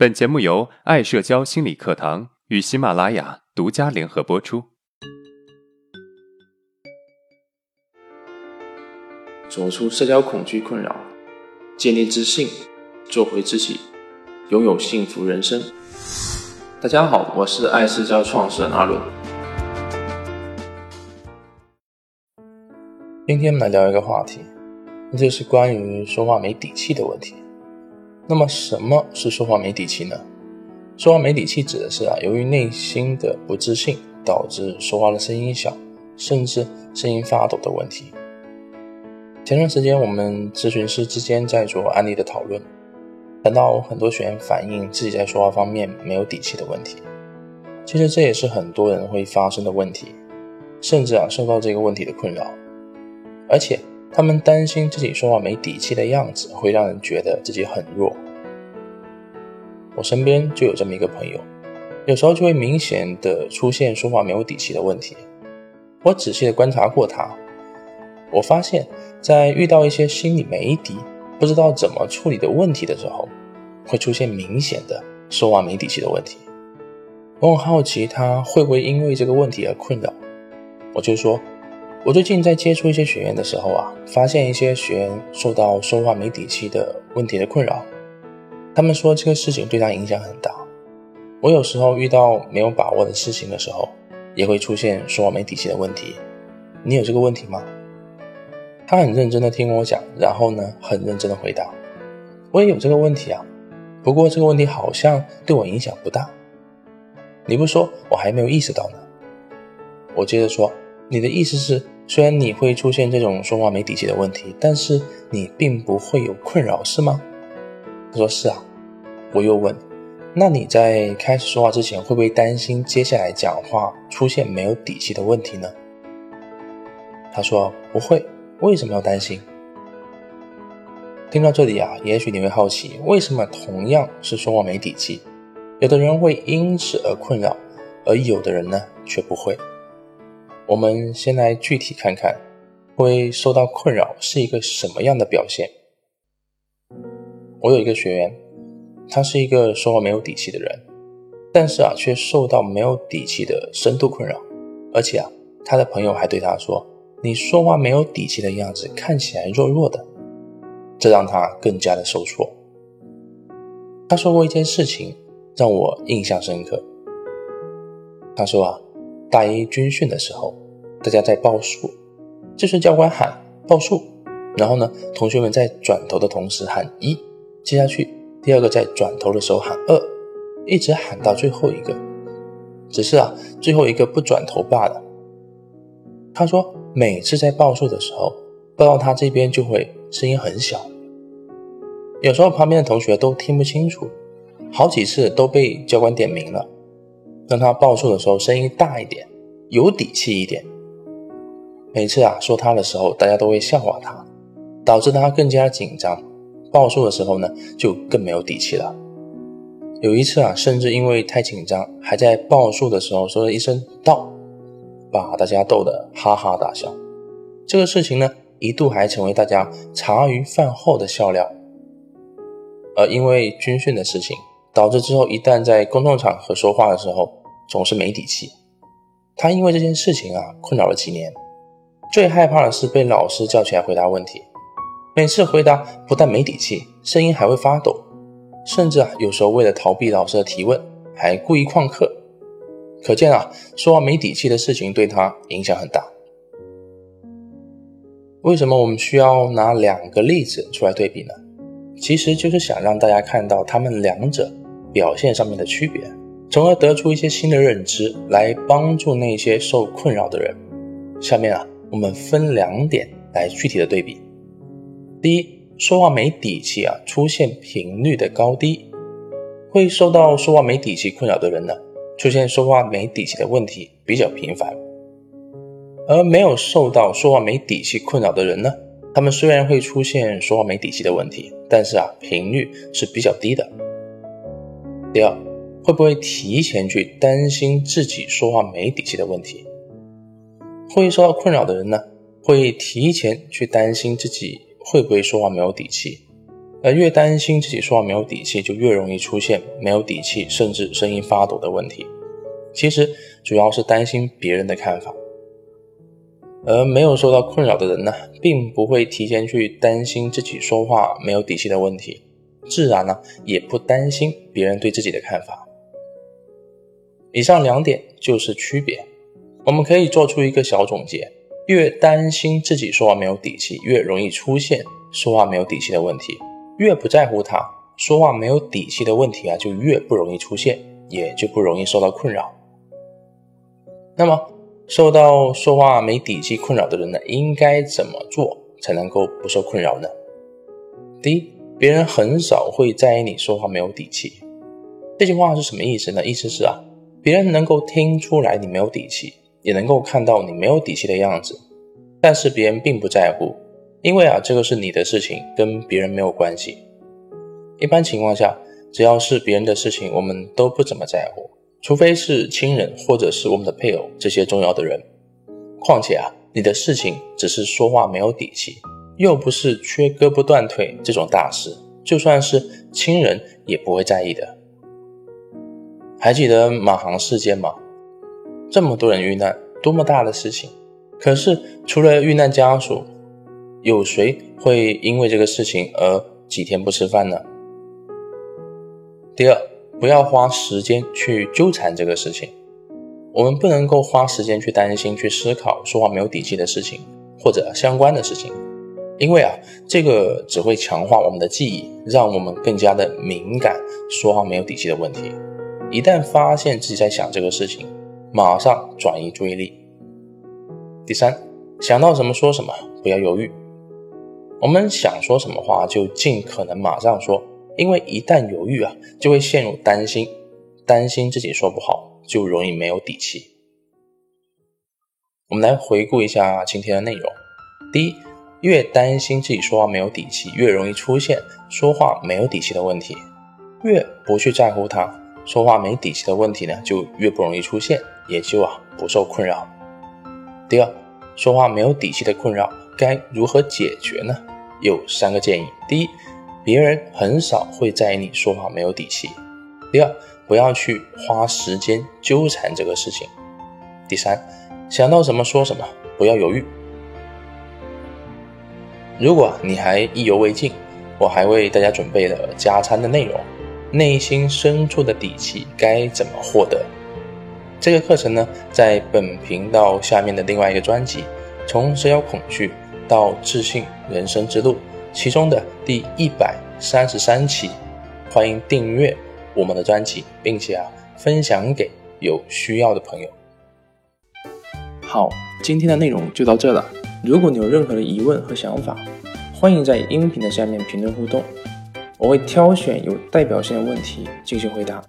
本节目由爱社交心理课堂与喜马拉雅独家联合播出。走出社交恐惧困扰，建立自信，做回自己，拥有幸福人生。大家好，我是爱社交创始人阿伦。今天来聊一个话题，那就是关于说话没底气的问题。那么什么是说话没底气呢？说话没底气指的是啊，由于内心的不自信，导致说话的声音小，甚至声音发抖的问题。前段时间我们咨询师之间在做案例的讨论，谈到很多学员反映自己在说话方面没有底气的问题。其实这也是很多人会发生的问题，甚至啊受到这个问题的困扰，而且。他们担心自己说话没底气的样子会让人觉得自己很弱。我身边就有这么一个朋友，有时候就会明显的出现说话没有底气的问题。我仔细的观察过他，我发现，在遇到一些心里没底、不知道怎么处理的问题的时候，会出现明显的说话没底气的问题。我很好奇他会不会因为这个问题而困扰，我就说。我最近在接触一些学员的时候啊，发现一些学员受到说话没底气的问题的困扰。他们说这个事情对他影响很大。我有时候遇到没有把握的事情的时候，也会出现说话没底气的问题。你有这个问题吗？他很认真的听我讲，然后呢，很认真的回答。我也有这个问题啊，不过这个问题好像对我影响不大。你不说，我还没有意识到呢。我接着说。你的意思是，虽然你会出现这种说话没底气的问题，但是你并不会有困扰，是吗？他说是啊。我又问，那你在开始说话之前，会不会担心接下来讲话出现没有底气的问题呢？他说不会。为什么要担心？听到这里啊，也许你会好奇，为什么同样是说话没底气，有的人会因此而困扰，而有的人呢却不会？我们先来具体看看，会受到困扰是一个什么样的表现。我有一个学员，他是一个说话没有底气的人，但是啊，却受到没有底气的深度困扰，而且啊，他的朋友还对他说：“你说话没有底气的样子，看起来弱弱的。”这让他更加的受挫。他说过一件事情让我印象深刻。他说啊。大一军训的时候，大家在报数，就是教官喊报数，然后呢，同学们在转头的同时喊一，接下去第二个在转头的时候喊二，一直喊到最后一个，只是啊，最后一个不转头罢了。他说，每次在报数的时候，报到他这边就会声音很小，有时候旁边的同学都听不清楚，好几次都被教官点名了。让他报数的时候声音大一点，有底气一点。每次啊说他的时候，大家都会笑话他，导致他更加紧张。报数的时候呢，就更没有底气了。有一次啊，甚至因为太紧张，还在报数的时候说了一声“到”，把大家逗得哈哈大笑。这个事情呢，一度还成为大家茶余饭后的笑料。而因为军训的事情，导致之后一旦在公众场合说话的时候，总是没底气，他因为这件事情啊困扰了几年，最害怕的是被老师叫起来回答问题，每次回答不但没底气，声音还会发抖，甚至啊有时候为了逃避老师的提问，还故意旷课。可见啊说话没底气的事情对他影响很大。为什么我们需要拿两个例子出来对比呢？其实就是想让大家看到他们两者表现上面的区别。从而得出一些新的认知，来帮助那些受困扰的人。下面啊，我们分两点来具体的对比。第一，说话没底气啊，出现频率的高低，会受到说话没底气困扰的人呢，出现说话没底气的问题比较频繁。而没有受到说话没底气困扰的人呢，他们虽然会出现说话没底气的问题，但是啊，频率是比较低的。第二。会不会提前去担心自己说话没底气的问题？会受到困扰的人呢，会提前去担心自己会不会说话没有底气，而越担心自己说话没有底气，就越容易出现没有底气，甚至声音发抖的问题。其实主要是担心别人的看法，而没有受到困扰的人呢，并不会提前去担心自己说话没有底气的问题，自然呢也不担心别人对自己的看法。以上两点就是区别，我们可以做出一个小总结：越担心自己说话没有底气，越容易出现说话没有底气的问题。越不在乎他说话没有底气的问题啊，就越不容易出现，也就不容易受到困扰。那么，受到说话没底气困扰的人呢，应该怎么做才能够不受困扰呢？第一，别人很少会在意你说话没有底气。这句话是什么意思呢？意思是啊，别人能够听出来你没有底气，也能够看到你没有底气的样子，但是别人并不在乎。因为啊，这个是你的事情，跟别人没有关系。一般情况下，只要是别人的事情，我们都不怎么在乎，除非是亲人或者是我们的配偶这些重要的人。况且啊，你的事情只是说话没有底气，又不是缺胳膊断腿这种大事，就算是亲人也不会在意的。还记得马航事件吗？这么多人遇难，多么大的事情！可是除了遇难家属，有谁会因为这个事情而几天不吃饭呢？第二，不要花时间去纠缠这个事情。我们不能够花时间去担心、去思考说话没有底气的事情或者相关的事情，因为啊，这个只会强化我们的记忆，让我们更加的敏感说话没有底气的问题。一旦发现自己在想这个事情，马上转移注意力。第三，想到什么说什么，不要犹豫。我们想说什么话就尽可能马上说，因为一旦犹豫啊，就会陷入担心，担心自己说不好，就容易没有底气。我们来回顾一下今天的内容：第一，越担心自己说话没有底气，越容易出现说话没有底气的问题；越不去在乎他说话没底气的问题呢，就越不容易出现，也就啊不受困扰。第二，说话没有底气的困扰该如何解决呢？有三个建议：第一，别人很少会在意你说话没有底气；第二，不要去花时间纠缠这个事情；第三，想到什么说什么，不要犹豫。如果你还意犹未尽，我还为大家准备了加餐的内容：内心深处的底气该怎么获得？这个课程呢，在本频道下面的另外一个专辑《从社交恐惧》。到自信人生之路，其中的第一百三十三期，欢迎订阅我们的专辑，并且啊分享给有需要的朋友。好，今天的内容就到这了。如果你有任何的疑问和想法，欢迎在音频的下面评论互动，我会挑选有代表性的问题进行回答。